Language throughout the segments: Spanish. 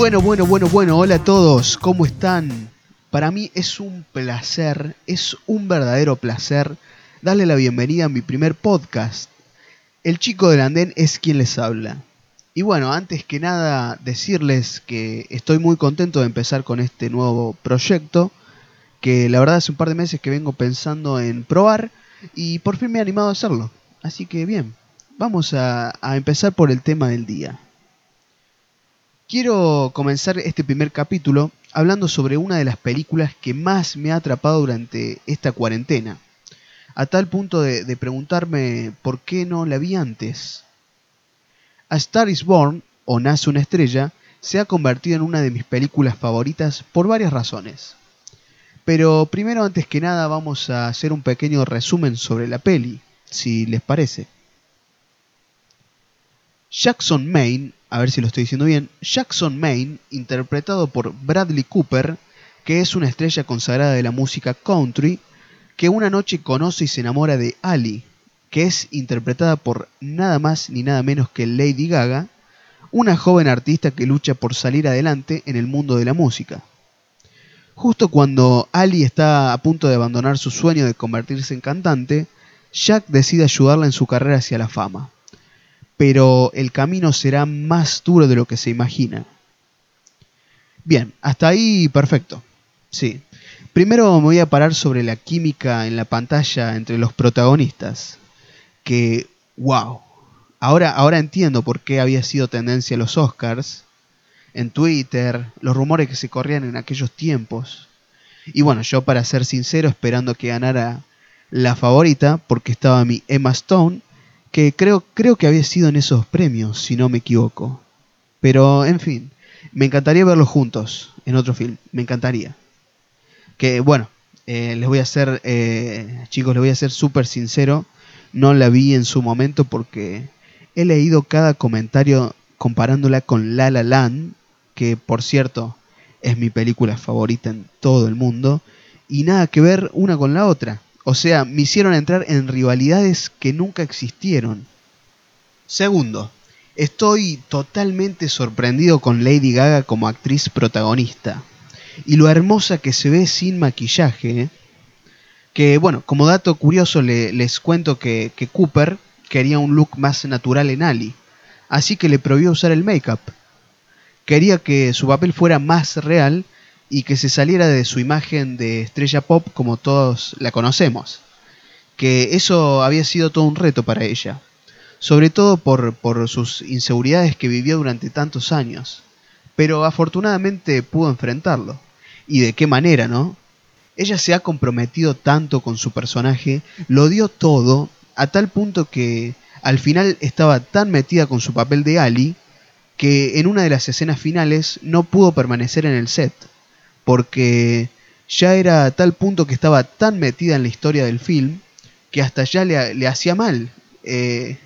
Bueno, bueno, bueno, bueno, hola a todos, ¿cómo están? Para mí es un placer, es un verdadero placer darle la bienvenida a mi primer podcast. El chico del andén es quien les habla. Y bueno, antes que nada decirles que estoy muy contento de empezar con este nuevo proyecto, que la verdad hace un par de meses que vengo pensando en probar y por fin me he animado a hacerlo. Así que bien, vamos a, a empezar por el tema del día. Quiero comenzar este primer capítulo hablando sobre una de las películas que más me ha atrapado durante esta cuarentena, a tal punto de, preguntarme por qué no la vi antes. A Star is Born, o Nace una estrella, se ha convertido en una de mis películas favoritas por varias razones. Pero primero, antes que nada, vamos a hacer un pequeño resumen sobre la peli, si les parece. Jackson Maine, a ver si lo estoy diciendo bien, Jackson Maine, interpretado por Bradley Cooper, que es una estrella consagrada de la música country, que una noche conoce y se enamora de Ali, que es interpretada por nada más ni nada menos que Lady Gaga, una joven artista que lucha por salir adelante en el mundo de la música. Justo cuando Ali está a punto de abandonar su sueño de convertirse en cantante, Jack decide ayudarla en su carrera hacia la fama pero el camino será más duro de lo que se imagina. Bien, hasta ahí perfecto. Sí. Primero me voy a parar sobre la química en la pantalla entre los protagonistas. Que, wow. Ahora, ahora entiendo por qué había sido tendencia los Oscars. En Twitter, los rumores que se corrían en aquellos tiempos. Y bueno, yo para ser sincero, esperando que ganara la favorita, porque estaba mi Emma Stone, que creo, creo que había sido en esos premios, si no me equivoco. Pero, en fin, me encantaría verlos juntos en otro film, me encantaría. Que, bueno, eh, les voy a hacer, eh, chicos, les voy a ser súper sincero, no la vi en su momento porque he leído cada comentario comparándola con La La Land, que por cierto es mi película favorita en todo el mundo, y nada que ver una con la otra. O sea, me hicieron entrar en rivalidades que nunca existieron. Segundo, estoy totalmente sorprendido con Lady Gaga como actriz protagonista. Y lo hermosa que se ve sin maquillaje. ¿eh? Que bueno, como dato curioso les cuento que, que Cooper quería un look más natural en Ali. Así que le prohibió usar el make-up. Quería que su papel fuera más real y que se saliera de su imagen de estrella pop como todos la conocemos. Que eso había sido todo un reto para ella, sobre todo por, por sus inseguridades que vivió durante tantos años. Pero afortunadamente pudo enfrentarlo. ¿Y de qué manera, no? Ella se ha comprometido tanto con su personaje, lo dio todo, a tal punto que al final estaba tan metida con su papel de Ali, que en una de las escenas finales no pudo permanecer en el set porque ya era a tal punto que estaba tan metida en la historia del film que hasta ya le, hacía mal. Eh,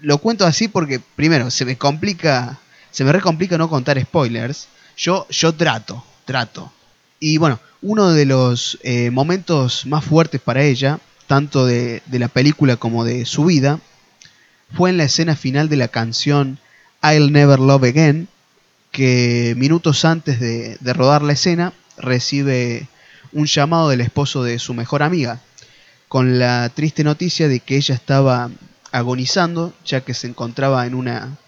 lo cuento así porque, primero, se me complica, se me recomplica no contar spoilers. Yo, yo trato, trato. Y bueno, uno de los eh, momentos más fuertes para ella, tanto de, la película como de su vida, fue en la escena final de la canción I'll Never Love Again, que minutos antes de, de rodar la escena recibe un llamado del esposo de su mejor amiga, con la triste noticia de que ella estaba agonizando, ya que se encontraba en una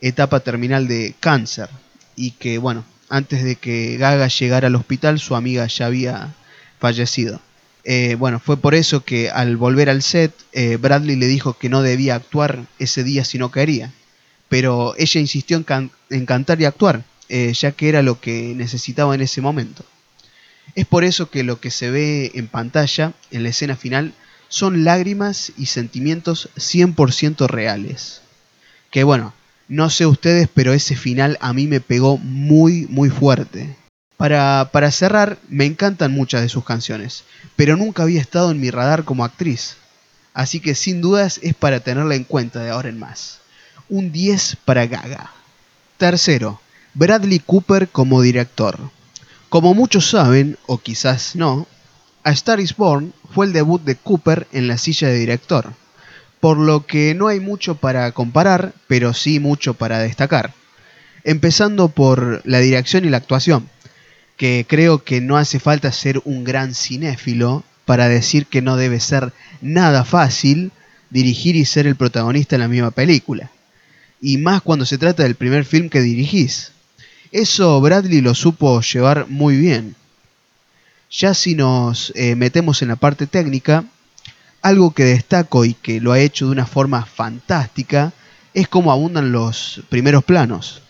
etapa terminal de cáncer, y que, bueno, antes de que Gaga llegara al hospital, su amiga ya había fallecido. Eh, bueno, fue por eso que al volver al set, eh, Bradley le dijo que no debía actuar ese día si no quería. Pero ella insistió en, cantar y actuar, eh, ya que era lo que necesitaba en ese momento. Es por eso que lo que se ve en pantalla, en la escena final, son lágrimas y sentimientos 100% reales. Que bueno, no sé ustedes, pero ese final a mí me pegó muy, muy fuerte. Para, para cerrar, me encantan muchas de sus canciones, pero nunca había estado en mi radar como actriz. Así que sin dudas es para tenerla en cuenta de ahora en más. Un 10 para Gaga. Tercero, Bradley Cooper como director. Como muchos saben, o quizás no, A Star is Born fue el debut de Cooper en la silla de director, por lo que no hay mucho para comparar, pero sí mucho para destacar. Empezando por la dirección y la actuación, que creo que no hace falta ser un gran cinéfilo para decir que no debe ser nada fácil dirigir y ser el protagonista en la misma película. Y más cuando se trata del primer film que dirigís. Eso Bradley lo supo llevar muy bien. Ya si nos eh, metemos en la parte técnica, algo que destaco y que lo ha hecho de una forma fantástica es cómo abundan los primeros planos.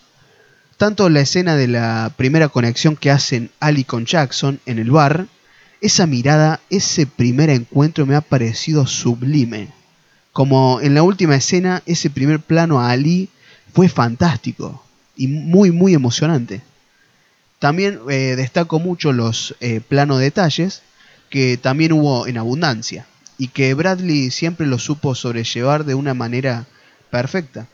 Tanto la escena de la primera conexión que hacen Ali con Jackson en el bar, esa mirada, ese primer encuentro me ha parecido sublime. Como en la última escena, ese primer plano a Ali fue fantástico y muy, muy emocionante. También eh, destaco mucho los eh, plano detalles que también hubo en abundancia y que Bradley siempre lo supo sobrellevar de una manera perfecta,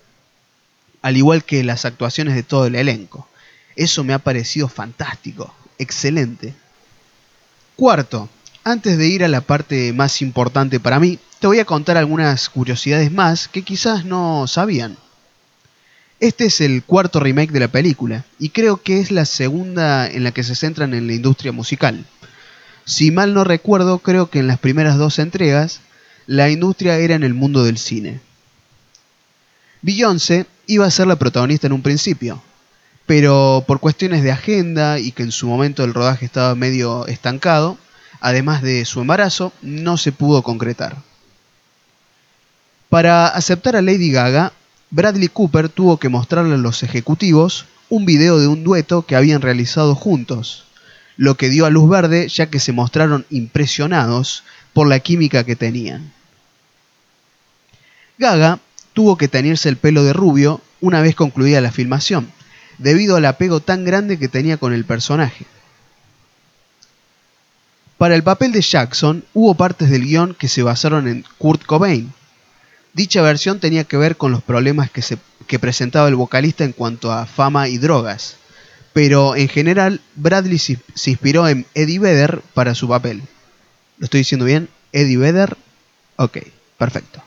al igual que las actuaciones de todo el elenco. Eso me ha parecido fantástico, excelente. Cuarto, antes de ir a la parte más importante para mí, te voy a contar algunas curiosidades más que quizás no sabían. Este es el cuarto remake de la película, y creo que es la segunda en la que se centran en la industria musical. Si mal no recuerdo, creo que en las primeras dos entregas, la industria era en el mundo del cine. Beyoncé iba a ser la protagonista en un principio, pero por cuestiones de agenda y que en su momento el rodaje estaba medio estancado, además de su embarazo, no se pudo concretar. Para aceptar a Lady Gaga, Bradley Cooper tuvo que mostrarle a los ejecutivos un video de un dueto que habían realizado juntos, lo que dio a luz verde ya que se mostraron impresionados por la química que tenían. Gaga tuvo que teñirse el pelo de rubio una vez concluida la filmación, debido al apego tan grande que tenía con el personaje. Para el papel de Jackson hubo partes del guion que se basaron en Kurt Cobain, Dicha versión tenía que ver con los problemas que, se, presentaba el vocalista en cuanto a fama y drogas, pero en general Bradley se, inspiró en Eddie Vedder para su papel. ¿Lo estoy diciendo bien? ¿Eddie Vedder? Ok, perfecto.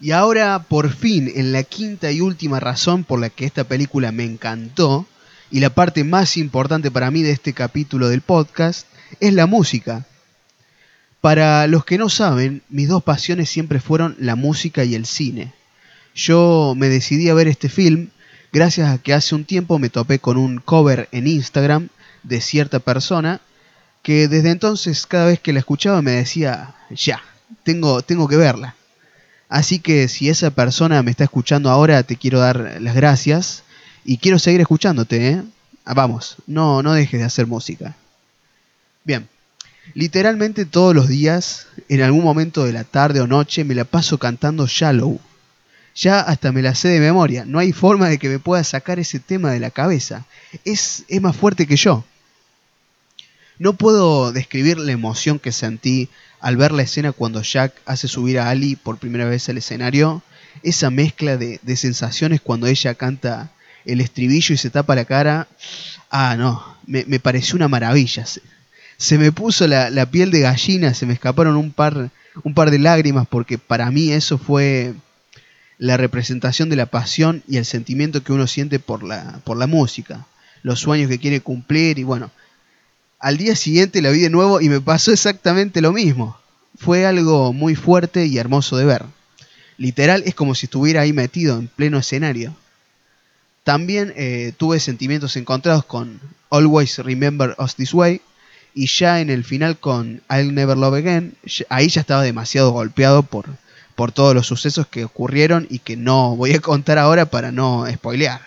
Y ahora, por fin, en la quinta y última razón por la que esta película me encantó, y la parte más importante para mí de este capítulo del podcast, es la música. Para los que no saben, mis dos pasiones siempre fueron la música y el cine. Yo me decidí a ver este film gracias a que hace un tiempo me topé con un cover en Instagram de cierta persona que desde entonces cada vez que la escuchaba me decía, ya, tengo, tengo que verla. Así que si esa persona me está escuchando ahora, te quiero dar las gracias y quiero seguir escuchándote. ¿eh? Ah, vamos, no, no dejes de hacer música. Bien, Literalmente todos los días, en algún momento de la tarde o noche, me la paso cantando Shallow. Ya hasta me la sé de memoria. No hay forma de que me pueda sacar ese tema de la cabeza. Es, es más fuerte que yo. No puedo describir la emoción que sentí al ver la escena cuando Jack hace subir a Ali por primera vez al escenario. Esa mezcla de, de sensaciones cuando ella canta el estribillo y se tapa la cara. Ah, no, me, me pareció una maravilla se me puso la, piel de gallina, se me escaparon un par, un par de lágrimas porque para mí eso fue la representación de la pasión y el sentimiento que uno siente por la, por la música, los sueños que quiere cumplir y bueno, al día siguiente la vi de nuevo y me pasó exactamente lo mismo. Fue algo muy fuerte y hermoso de ver. Literal es como si estuviera ahí metido en pleno escenario. También eh, tuve sentimientos encontrados con Always Remember Us This Way, y ya en el final con I'll Never Love Again, ahí ya estaba demasiado golpeado por, por todos los sucesos que ocurrieron y que no voy a contar ahora para no spoilear.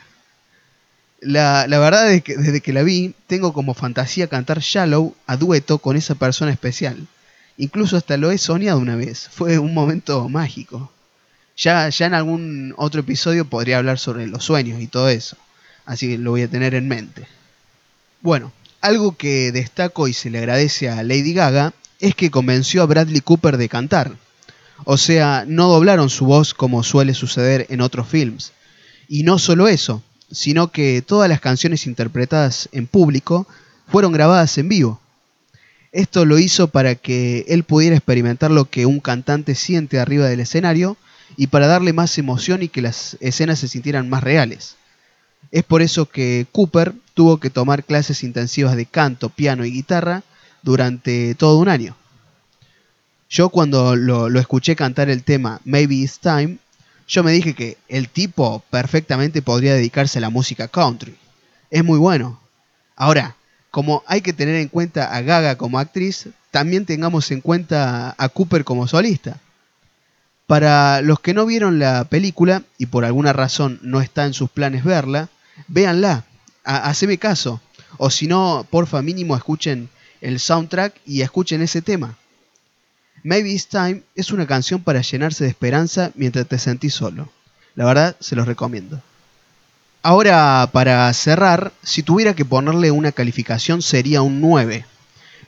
La, la, verdad es que desde que la vi, tengo como fantasía cantar Shallow a dueto con esa persona especial. Incluso hasta lo he soñado una vez. Fue un momento mágico. Ya, ya en algún otro episodio podría hablar sobre los sueños y todo eso. Así que lo voy a tener en mente. Bueno, algo que destaco y se le agradece a Lady Gaga es que convenció a Bradley Cooper de cantar. O sea, no doblaron su voz como suele suceder en otros films. Y no solo eso, sino que todas las canciones interpretadas en público fueron grabadas en vivo. Esto lo hizo para que él pudiera experimentar lo que un cantante siente arriba del escenario y para darle más emoción y que las escenas se sintieran más reales. Es por eso que Cooper tuvo que tomar clases intensivas de canto, piano y guitarra durante todo un año. Yo cuando lo, escuché cantar el tema Maybe It's Time, yo me dije que el tipo perfectamente podría dedicarse a la música country. Es muy bueno. Ahora, como hay que tener en cuenta a Gaga como actriz, también tengamos en cuenta a Cooper como solista. Para los que no vieron la película y por alguna razón no está en sus planes verla, véanla, haceme caso. O si no, porfa mínimo escuchen el soundtrack y escuchen ese tema. Maybe It's Time es una canción para llenarse de esperanza mientras te sentís solo. La verdad, se los recomiendo. Ahora, para cerrar, si tuviera que ponerle una calificación sería un 9.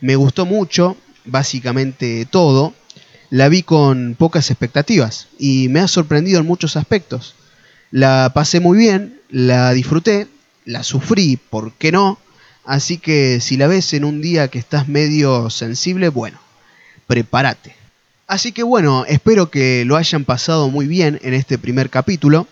Me gustó mucho, básicamente todo. La vi con pocas expectativas y me ha sorprendido en muchos aspectos. La pasé muy bien, la disfruté, la sufrí, ¿por qué no? Así que si la ves en un día que estás medio sensible, bueno, prepárate. Así que bueno, espero que lo hayan pasado muy bien en este primer capítulo.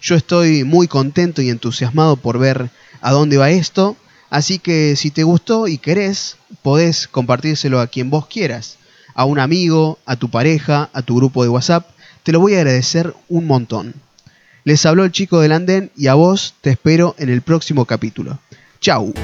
Yo estoy muy contento y entusiasmado por ver a dónde va esto. Así que si te gustó y querés, podés compartírselo a quien vos quieras. A un amigo, a tu pareja, a tu grupo de WhatsApp. Te lo voy a agradecer un montón. Les habló el chico del andén y a vos te espero en el próximo capítulo. Chau.